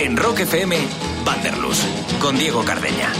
En Rock FM, Vanderlus, con Diego Cardeña.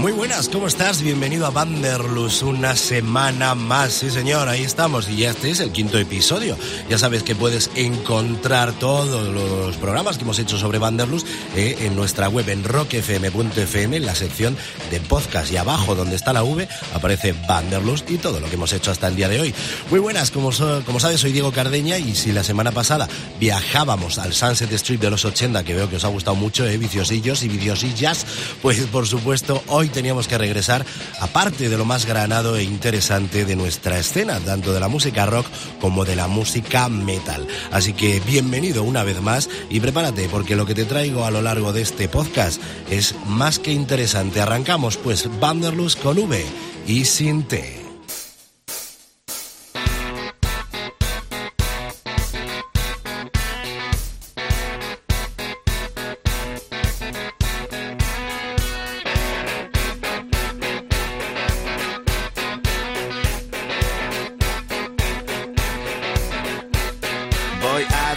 Muy buenas, ¿cómo estás? Bienvenido a Vanderlus, una semana más. Sí, señor, ahí estamos y ya este es el quinto episodio. Ya sabes que puedes encontrar todos los programas que hemos hecho sobre Vanderlus eh, en nuestra web en rockfm.fm, en la sección de podcast. Y abajo, donde está la V, aparece Vanderlus y todo lo que hemos hecho hasta el día de hoy. Muy buenas, como, como sabes, soy Diego Cardeña y si la semana pasada viajábamos al Sunset Street de los 80, que veo que os ha gustado mucho, eh, viciosillos y viciosillas, pues por supuesto, hoy teníamos que regresar, aparte de lo más granado e interesante de nuestra escena, tanto de la música rock como de la música metal. Así que bienvenido una vez más y prepárate porque lo que te traigo a lo largo de este podcast es más que interesante. Arrancamos pues Vanderlus con V y sin T.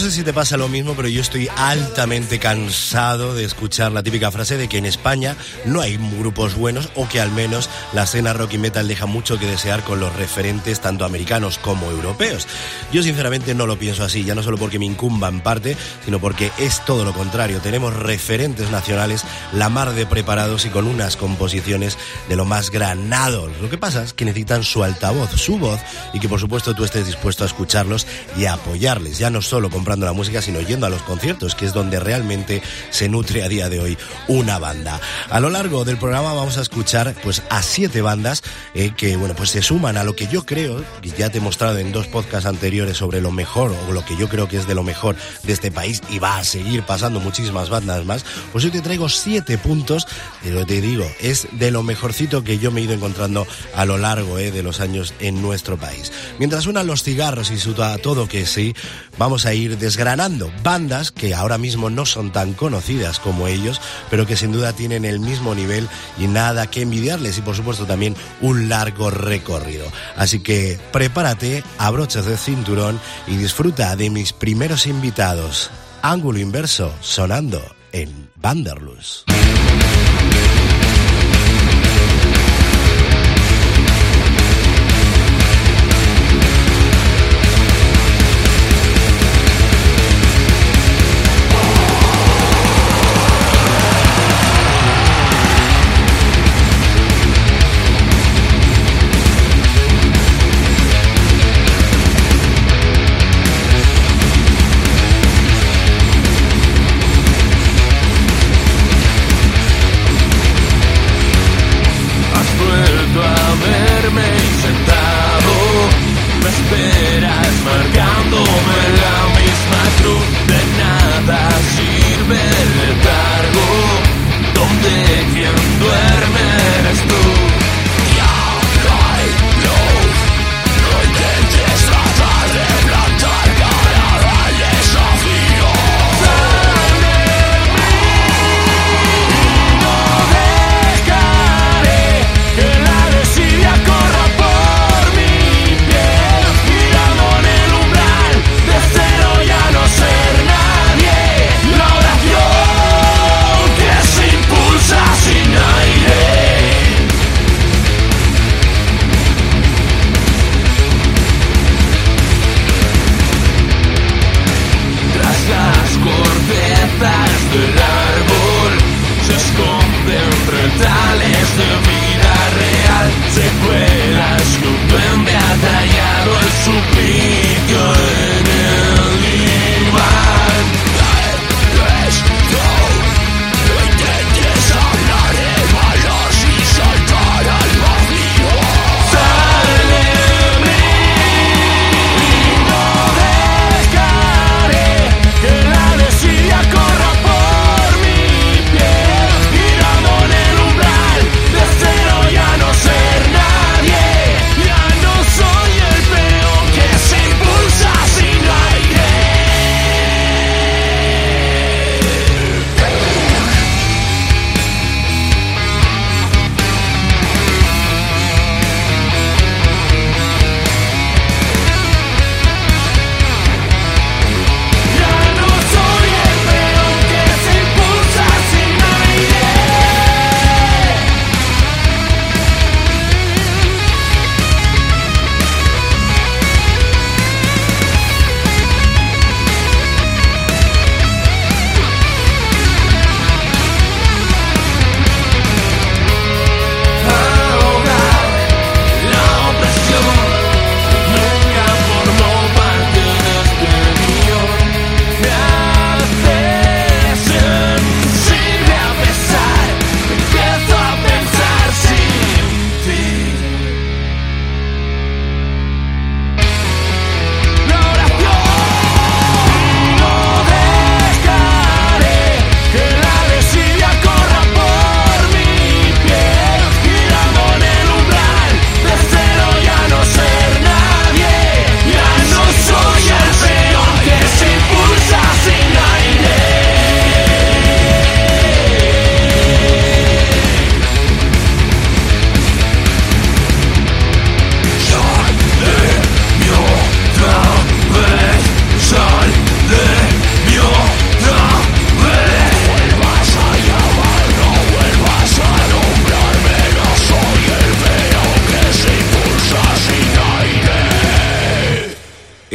sé si te pasa lo mismo, pero yo estoy altamente cansado de escuchar la típica frase de que en España no hay grupos buenos o que al menos la escena rock y metal deja mucho que desear con los referentes tanto americanos como europeos. Yo sinceramente no lo pienso así, ya no solo porque me incumba en parte, sino porque es todo lo contrario. Tenemos referentes nacionales la mar de preparados y con unas composiciones de lo más granados. Lo que pasa es que necesitan su altavoz, su voz y que por supuesto tú estés dispuesto a escucharlos y a apoyarles, ya no solo comprando la música, sino yendo a los conciertos, que es donde realmente se nutre a día de hoy una banda. A lo largo del programa vamos a escuchar pues a siete bandas eh, que bueno pues se suman a lo que yo creo, que ya te he mostrado en dos podcasts anteriores sobre lo mejor o lo que yo creo que es de lo mejor de este país y va a seguir pasando muchísimas bandas más, pues hoy te traigo siete puntos, pero te digo, es de lo mejorcito que yo me he ido encontrando a lo largo eh, de los años en nuestro país. Mientras suenan los cigarros y su todo que sí, vamos a ir desgranando bandas que ahora mismo no son tan conocidas como ellos, pero que sin duda tienen el mismo nivel y nada que envidiarles y por supuesto también un largo recorrido. Así que prepárate, abrochas de cinturón y disfruta de mis primeros invitados. Ángulo inverso sonando en Vanderlust.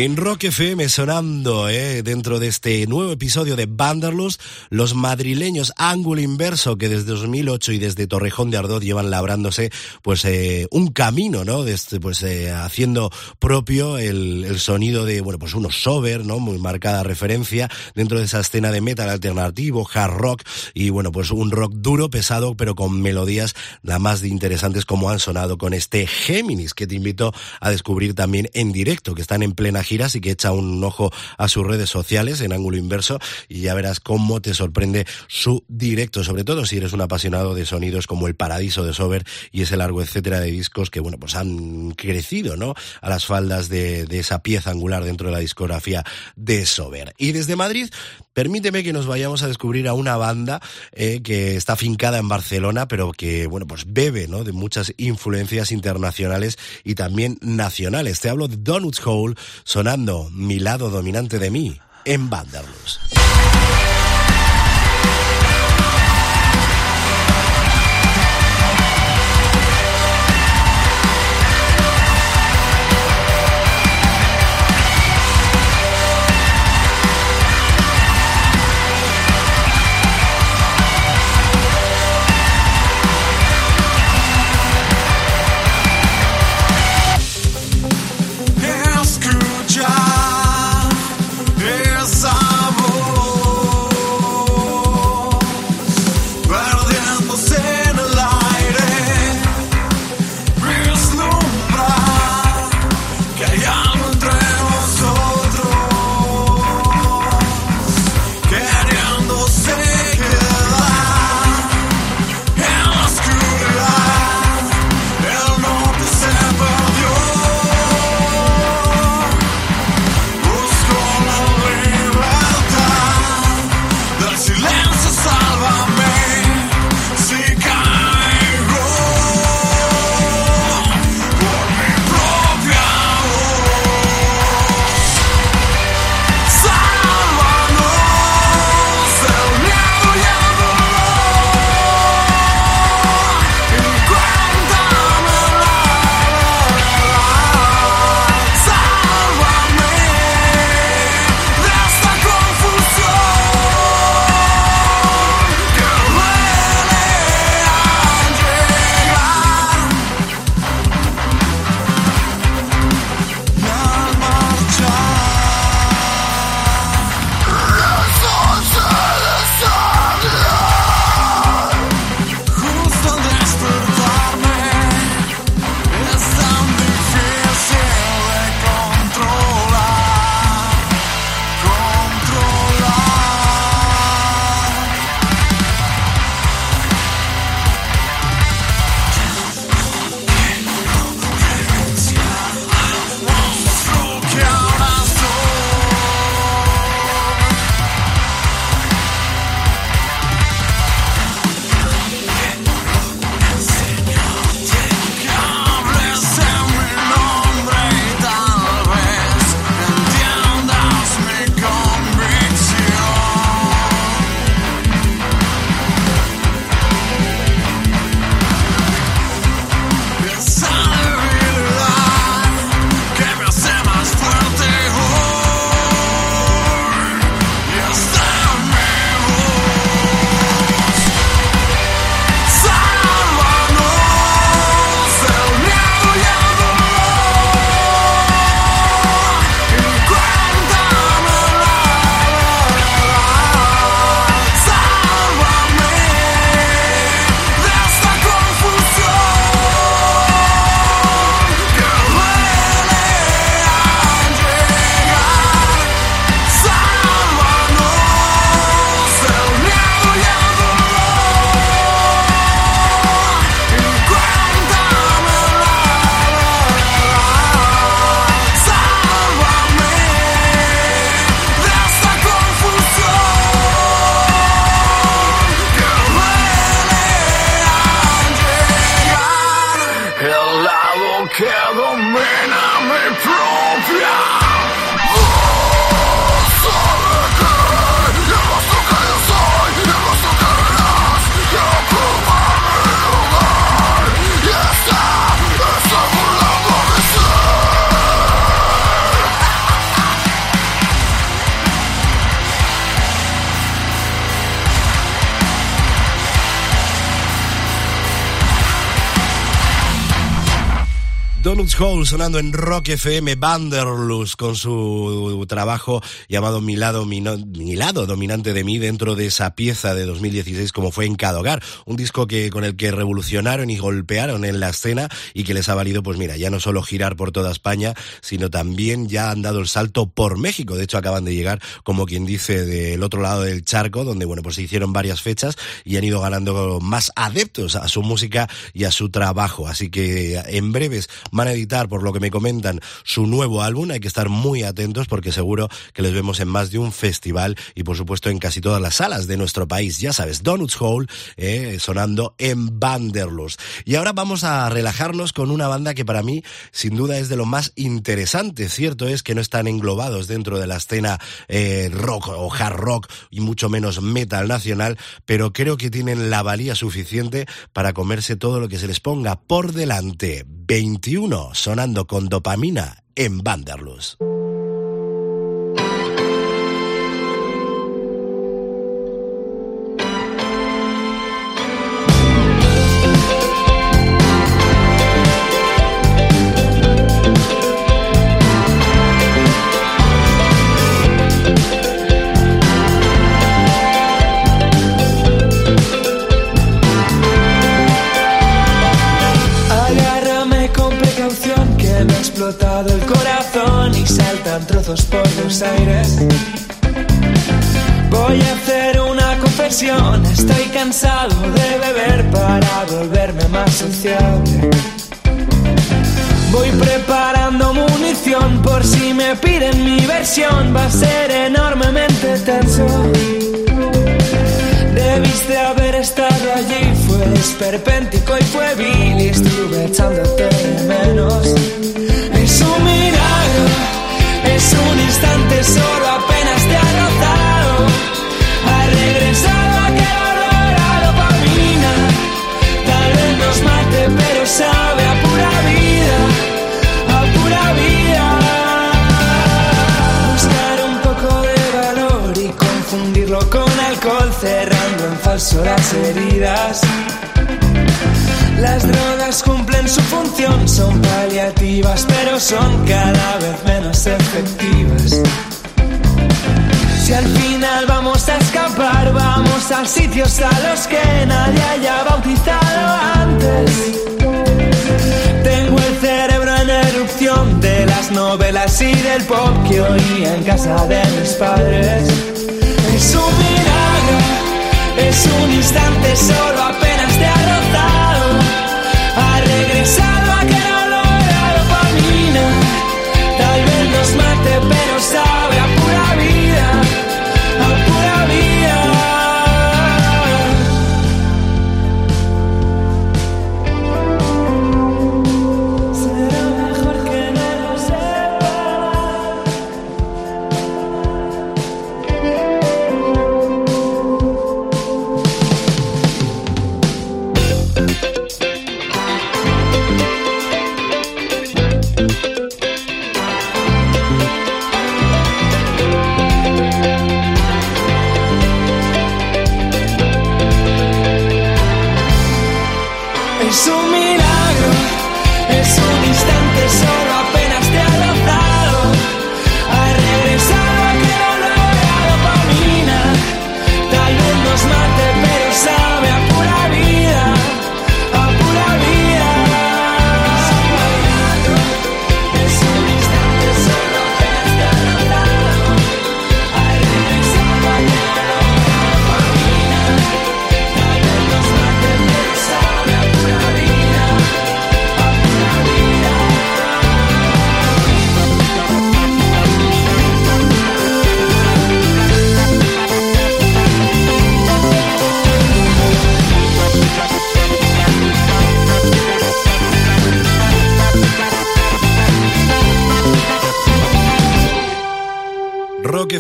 Rock FM sonando eh, dentro de este nuevo episodio de Banderlust, los madrileños Ángulo Inverso que desde 2008 y desde Torrejón de Ardós llevan labrándose pues eh, un camino, ¿no? Desde, pues eh, haciendo propio el, sonido de, bueno, pues unos sober, ¿no? Muy marcada referencia dentro de esa escena de metal alternativo, hard rock y bueno, pues un rock duro, pesado, pero con melodías la más interesantes como han sonado con este Géminis que te invito a descubrir también en directo, que están en plena gira, así que echa un ojo a sus redes sociales en ángulo inverso y ya verás cómo te sorprende su directo, sobre todo si eres un apasionado de sonidos como El Paradiso de Sober y ese largo etcétera de discos que, bueno, pues han crecido, ¿no? A las faldas de, de esa pieza angular dentro de la discografía de Sober. Y desde Madrid, permíteme que nos vayamos a descubrir a una banda eh, que está fincada en Barcelona, pero que, bueno, pues bebe, ¿no? De muchas influencias internacionales y también nacionales. Te hablo de Donuts Hole sonando mi lado dominante de mí en Vanderlust. Domina mi propia Hole sonando en Rock FM Vanderlust con su trabajo llamado Mi lado, mi, lado dominante de mí dentro de esa pieza de 2016 como fue en Cadogar, un disco que con el que revolucionaron y golpearon en la escena y que les ha valido pues mira, ya no solo girar por toda España, sino también ya han dado el salto por México, de hecho acaban de llegar como quien dice del otro lado del charco donde bueno, pues se hicieron varias fechas y han ido ganando más adeptos a su música y a su trabajo, así que en breves van editar, por lo que me comentan, su nuevo álbum. Hay que estar muy atentos porque seguro que les vemos en más de un festival y por supuesto en casi todas las salas de nuestro país. Ya sabes, Donuts Hall eh, sonando en Vanderlust. Y ahora vamos a relajarnos con una banda que para mí sin duda es de lo más interesante. Cierto es que no están englobados dentro de la escena eh, rock o hard rock y mucho menos metal nacional, pero creo que tienen la valía suficiente para comerse todo lo que se les ponga por delante. 21 sonando con dopamina en Vanderlust. Por los aires. Voy a hacer una confesión, estoy cansado de beber para volverme más sociable. Voy preparando munición por si me piden mi versión, va a ser enormemente tenso. Debiste haber estado allí, fue esperpéntico y fue vil y estuve echándote las heridas. Las drogas cumplen su función, son paliativas, pero son cada vez menos efectivas. Si al final vamos a escapar, vamos a sitios a los que nadie haya bautizado antes. Tengo el cerebro en erupción de las novelas y del pop que oí en casa de mis padres. Milagro, es un instante solo apenas te ha rozado. Ha regresado a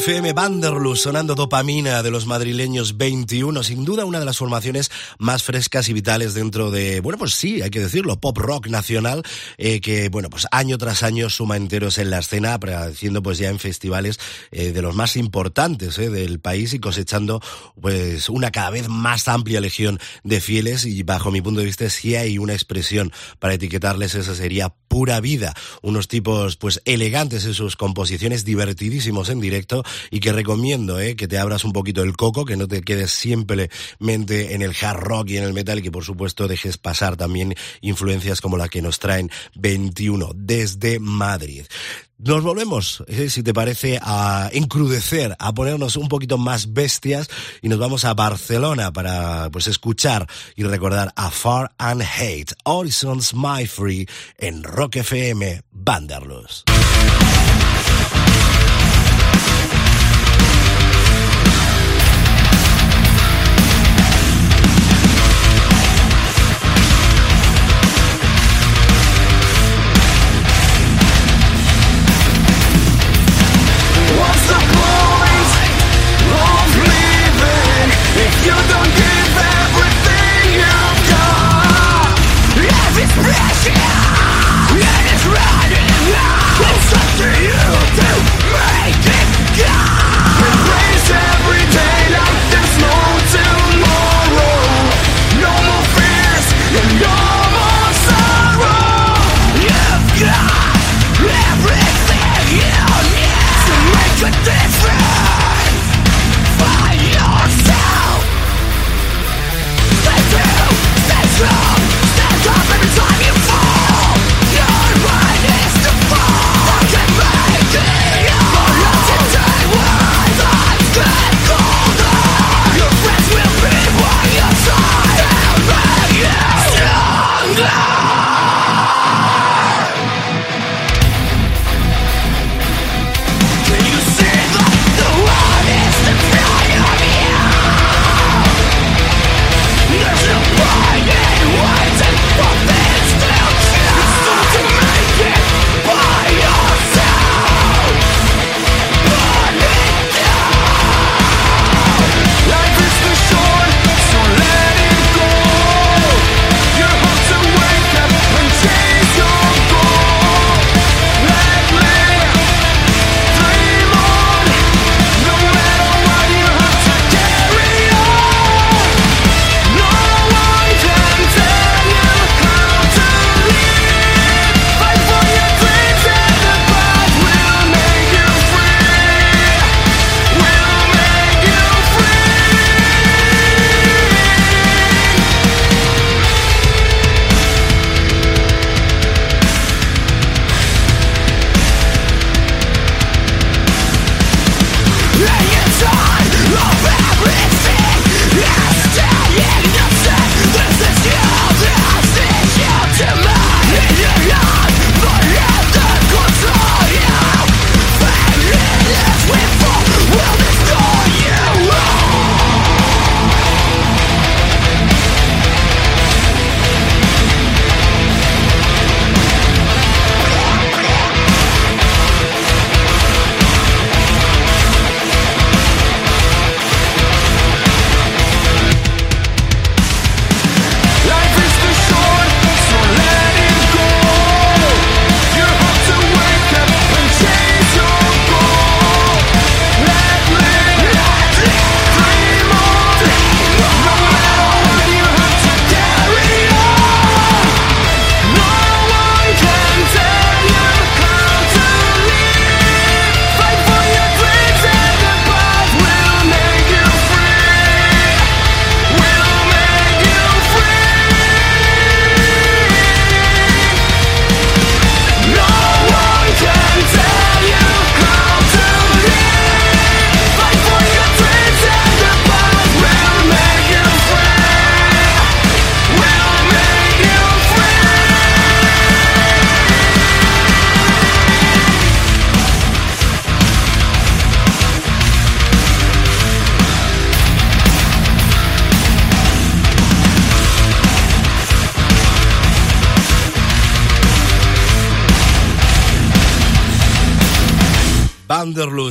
FM Vanderlust sonando dopamina de los madrileños 21, sin duda una de las formaciones más frescas y vitales dentro de, bueno, pues sí, hay que decirlo, pop rock nacional, eh, que, bueno, pues año tras año suma enteros en la escena, apareciendo pues ya en festivales eh, de los más importantes eh, del país y cosechando pues una cada vez más amplia legión de fieles. Y bajo mi punto de vista si hay una expresión para etiquetarles esa sería pura vida, unos tipos pues elegantes en sus composiciones, divertidísimos en directo y que recomiendo ¿eh? que te abras un poquito el coco, que no te quedes simplemente en el hard rock y en el metal y que por supuesto dejes pasar también influencias como la que nos traen 21 desde Madrid. Nos volvemos, ¿eh? si te parece, a encrudecer, a ponernos un poquito más bestias y nos vamos a Barcelona para pues escuchar y recordar a Far and Hate, Horizons My Free en Rock FM Vanderlust.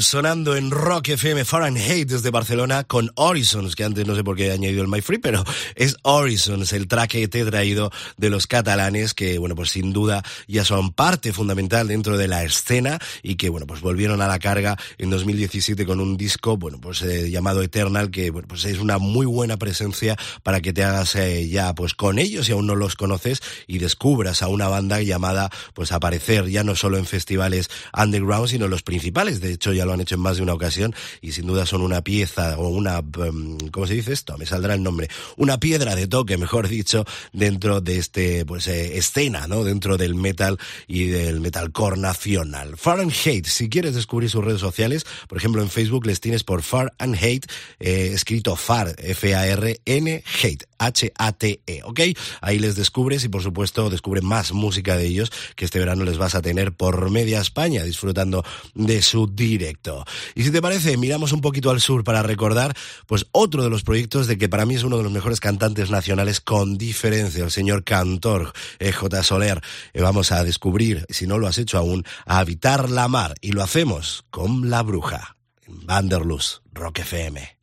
Sonando en Rock FM Fahrenheit desde Barcelona con Horizons, que antes no sé por qué he añadido el My Free, pero es Horizons, el track que te he traído de los catalanes, que bueno, pues sin duda ya son parte fundamental dentro de la escena y que bueno, pues volvieron a la carga en 2017 con un disco, bueno, pues eh, llamado Eternal, que bueno, pues es una muy buena presencia para que te hagas eh, ya pues con ellos si aún no los conoces y descubras a una banda llamada pues aparecer ya no solo en festivales underground, sino los principales. De hecho, ya lo han hecho en más de una ocasión y sin duda son una pieza o una, em, ¿cómo se dice esto? Me saldrá el nombre. Una piedra de toque, mejor dicho, dentro de este, pues, eh, escena, ¿no? Dentro del metal y del metalcore nacional. Fahrenheit, si quieres descubrir sus redes sociales, por ejemplo, en Facebook les tienes por Far and Hate, escrito Far, F-A-R-N, Hate, H-A-T-E, ¿ok? Ahí les descubres y por supuesto descubren más música de ellos que este verano les vas a tener por media España disfrutando de su directo. Y si te parece, miramos un poquito al sur para recordar pues otro de los proyectos de que para mí es uno de los mejores cantantes nacionales con diferencia, el señor cantor eh, J. Soler. Eh, vamos a descubrir, si no lo has hecho aún, a habitar la mar y lo hacemos con La Bruja. Vanderlust, Rock FM.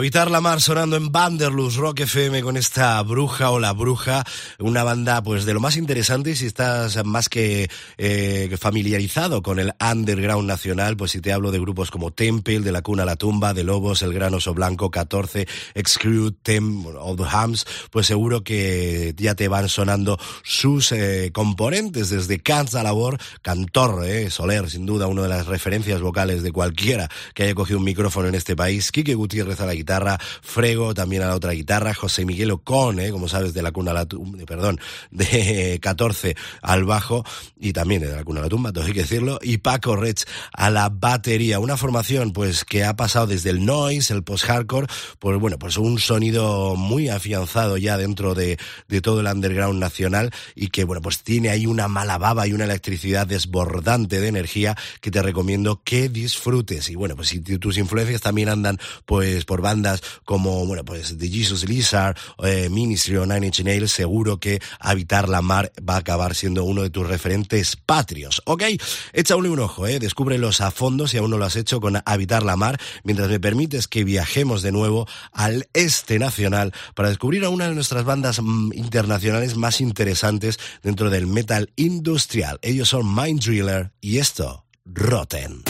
Habitar la mar sonando en Vanderlust Rock FM con esta bruja o la bruja, una banda pues de lo más interesante y si estás más que eh, familiarizado con el underground nacional, pues si te hablo de grupos como Temple, de la cuna a la tumba, de Lobos, El Gran Oso Blanco, 14, Exclude, Tem, the Hams, pues seguro que ya te van sonando sus eh, componentes desde Cans a Labor, Cantor, eh, Soler, sin duda, una de las referencias vocales de cualquiera que haya cogido un micrófono en este país, Kike Gutiérrez a la guitarra guitarra, Frego también a la otra guitarra, José Miguel Ocon, ¿eh? como sabes, de la cuna a la tumba, perdón, de 14 al bajo y también de la cuna a la tumba, tengo que decirlo, y Paco Rech a la batería. Una formación pues que ha pasado desde el noise, el post-hardcore, pues bueno, pues un sonido muy afianzado ya dentro de, de todo el underground nacional y que bueno, pues tiene ahí una mala baba y una electricidad desbordante de energía que te recomiendo que disfrutes. Y bueno, pues si tus influencias también andan pues por bandas como, bueno, pues The Jesus Lizard, eh, Ministry o Nine Inch Nails, seguro que Habitar la Mar va a acabar siendo uno de tus referentes patrios, ¿ok? Échale un ojo, ¿eh? Descúbrelos a fondo si aún no lo has hecho con Habitar la Mar, mientras me permites que viajemos de nuevo al este nacional para descubrir a una de nuestras bandas mm, internacionales más interesantes dentro del metal industrial. Ellos son Mind Driller y esto, Rotten.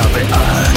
Ciekawe, ale...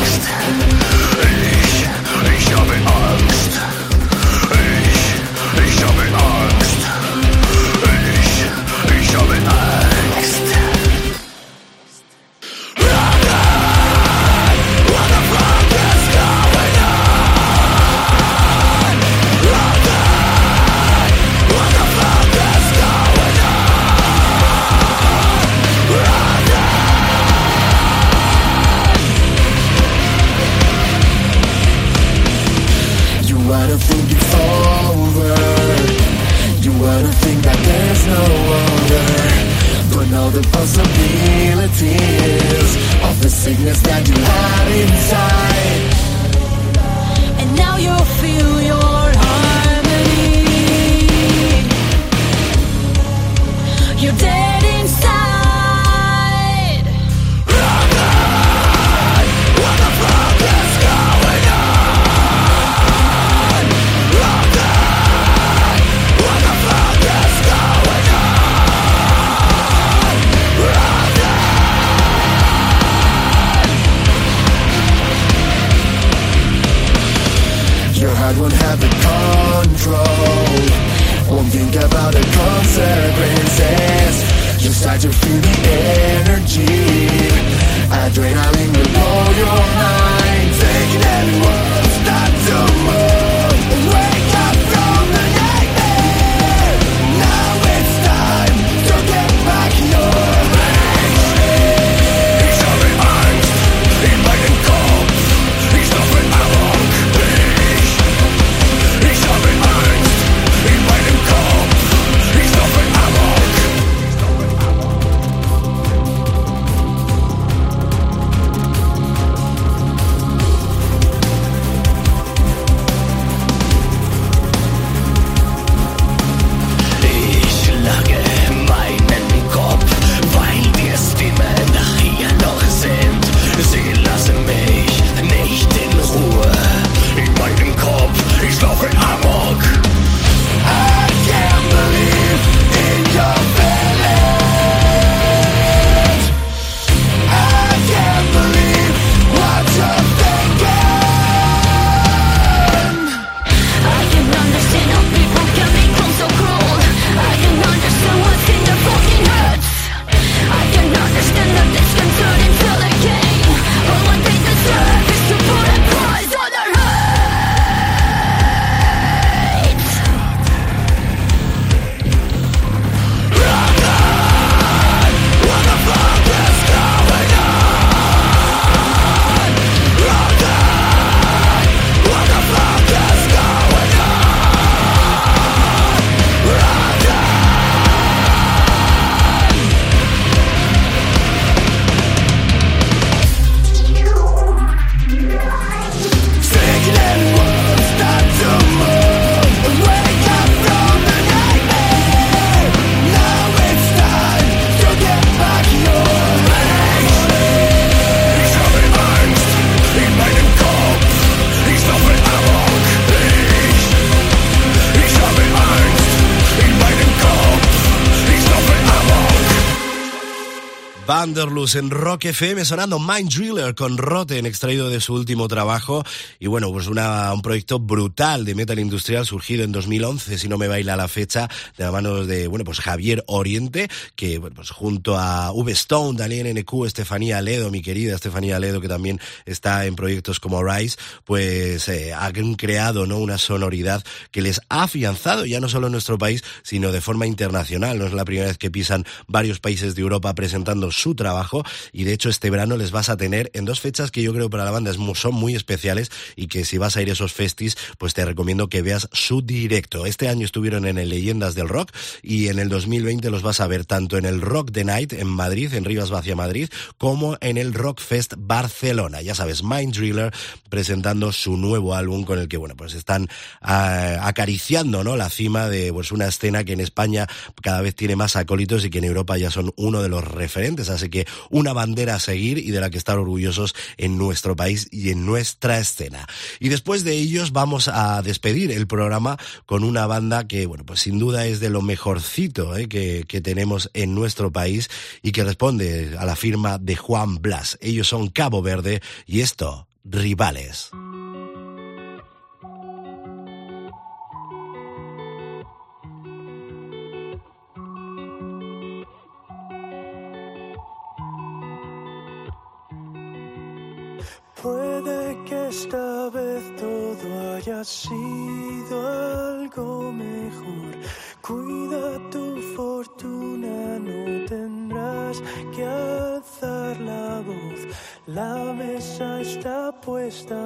another En Rock FM sonando Mind Driller con Rotten extraído de su último trabajo. Y bueno pues un proyecto brutal de metal industrial surgido en 2011 si no me baila la fecha de la mano de bueno pues Javier Oriente que pues junto a V Stone, Daniel NQ, Estefanía Ledo, mi querida Estefanía Ledo que también está en proyectos como Rise pues eh, han creado no una sonoridad que les ha afianzado ya no solo en nuestro país sino de forma internacional. No es la primera vez que pisan varios países de Europa presentando su trabajo y de hecho este verano les vas a tener en dos fechas que yo creo para la banda son muy especiales y que si vas a ir a esos festis pues te recomiendo que veas su directo. Este año estuvieron en el Leyendas del Rock y en el 2020 los vas a ver tanto en el Rock the Night en Madrid, en Rivas Vacia Madrid, como en el Rock Fest Barcelona. Ya sabes, Mind Driller presentando su nuevo álbum con el que bueno pues están ah, acariciando no la cima de pues una escena que en España cada vez tiene más acólitos y que en Europa ya son uno de los referentes así que una bandera a seguir y de la que estar orgullosos en nuestro país y en nuestra escena. Y después de ellos vamos a despedir el programa con una banda que, bueno, pues sin duda es de lo mejorcito ¿eh? que, que tenemos en nuestro país y que responde a la firma de Juan Blas. Ellos son Cabo Verde y esto, Rivales. Esta vez todo haya sido algo mejor. Cuida tu fortuna, no tendrás que alzar la voz. La mesa está puesta,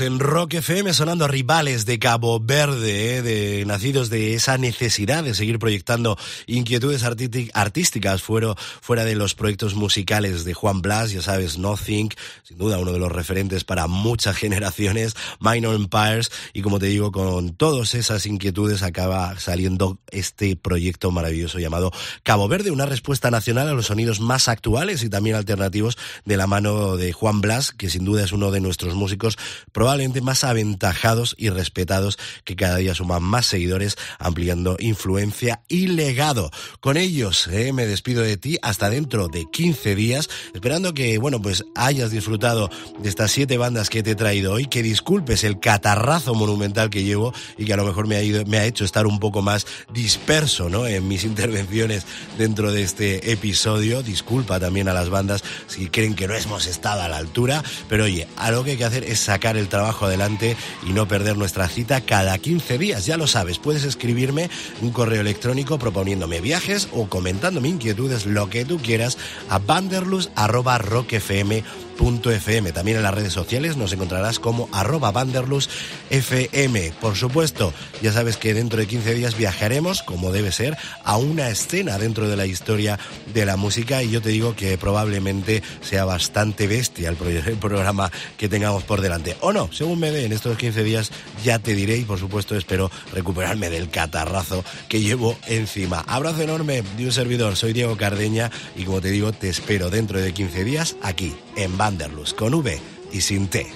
En Rock FM sonando rivales de Cabo Verde, eh, de nacidos de esa necesidad de seguir proyectando inquietudes artísticas fuera, fuera de los proyectos musicales de Juan Blas, ya sabes, Nothing, sin duda uno de los referentes para muchas generaciones, Minor Empires, y como te digo, con todas esas inquietudes acaba saliendo este proyecto maravilloso llamado Cabo Verde, una respuesta nacional a los sonidos más actuales y también alternativos de la mano de Juan Blas, que sin duda es uno de nuestros músicos probablemente más aventajados y respetados que cada día suman más seguidores, ampliando influencia y legado. Con ellos eh, me despido de ti hasta dentro de 15 días, esperando que, bueno, pues hayas disfrutado de estas siete bandas que te he traído hoy, que disculpes el catarrazo monumental que llevo y que a lo mejor me ha, ido, me ha hecho estar un poco más disperso, ¿no? En mis intervenciones dentro de este episodio. Disculpa también a las bandas si creen que no hemos estado a la altura, pero oye, a lo que hay que hacer es sacar el trabajo adelante y no perder nuestra cita cada 15 días. Ya lo sabes, puedes escribirme un correo electrónico proponiéndome viajes o comentándome inquietudes, lo que tú quieras, a vanderlus.rockfm.com FM. También en las redes sociales nos encontrarás como arroba FM. Por supuesto, ya sabes que dentro de 15 días viajaremos, como debe ser, a una escena dentro de la historia de la música y yo te digo que probablemente sea bastante bestia el, el programa que tengamos por delante. O no, según me dé en estos 15 días ya te diré y por supuesto espero recuperarme del catarrazo que llevo encima. Abrazo enorme de un servidor, soy Diego Cardeña y como te digo te espero dentro de 15 días aquí en Vanderlust con V y sin T.